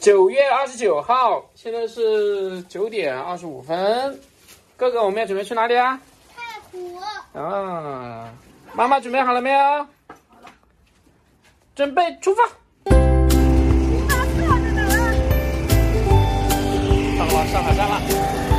九月二十九号，现在是九点二十五分。哥哥，我们要准备去哪里啊？太湖。啊，妈妈准备好了没有？准备出发。出发？到了上海站了。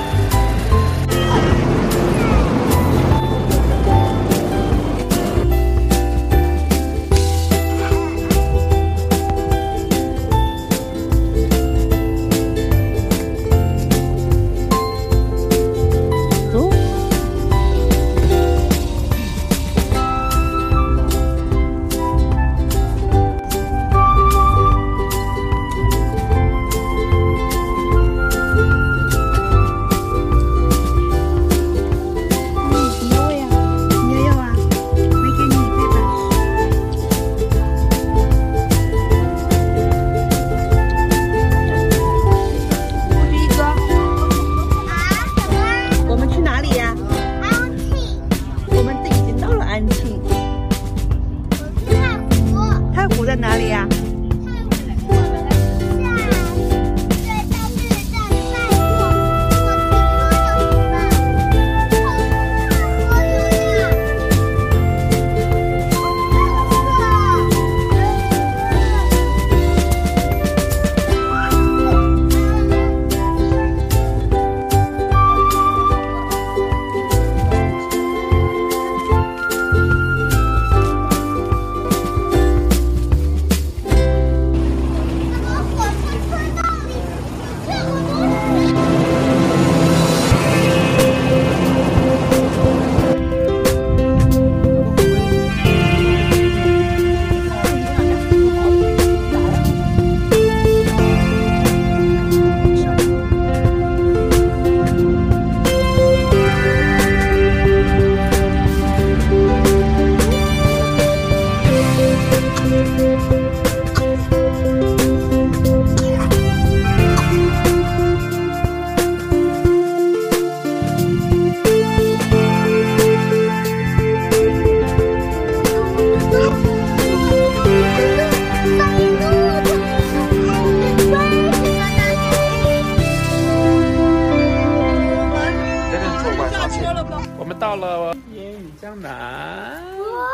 了烟雨江南。哇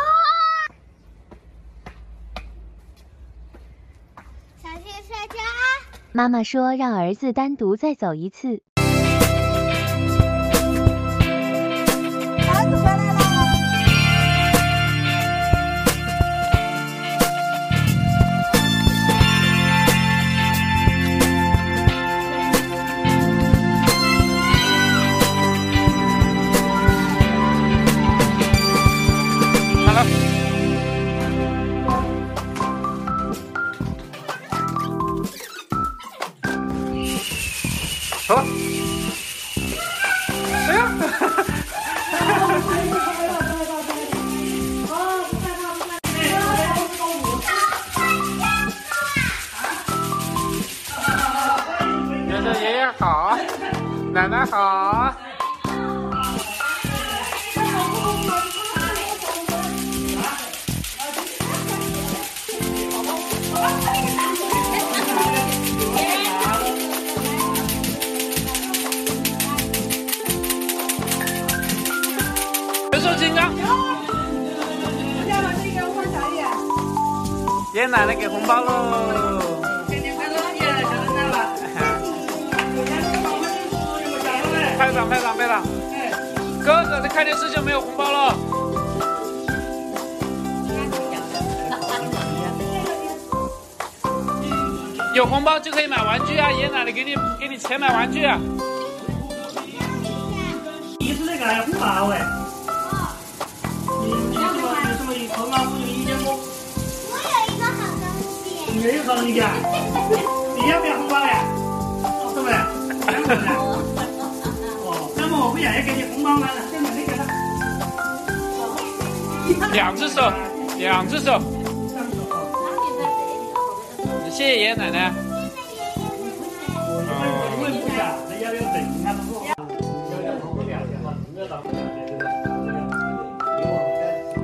小心摔跤！妈妈说让儿子单独再走一次。儿子回来了好。了，哎呀！爷爷爷爷好，奶奶好。爷爷奶奶给红包喽！拍掌拍掌拍掌！哥哥在看电视就没有红包了。有红包就可以买玩具啊！爷爷奶奶给你给你钱买玩具。你是那个红包哎？西。你也有好东西啊？你要不要红包呀？是不是？哦，那么我不要，要给你红包吗？现在那个呢？两只手，两只手。谢谢爷爷奶奶。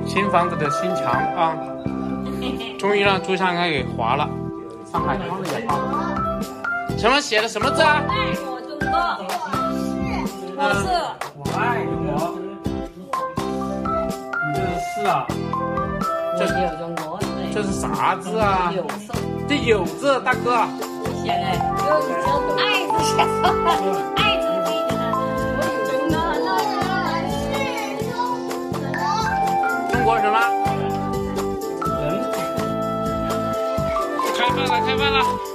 新房子的新墙啊，终于让朱香安给划了，上海窗子也画了。什么写的？什么字啊？爱我中国，我是我爱我。你这是是啊？我有中国，对，这是啥字啊？有色，这有字，大哥。现在有你叫爱字写错，爱字饭了，开饭了。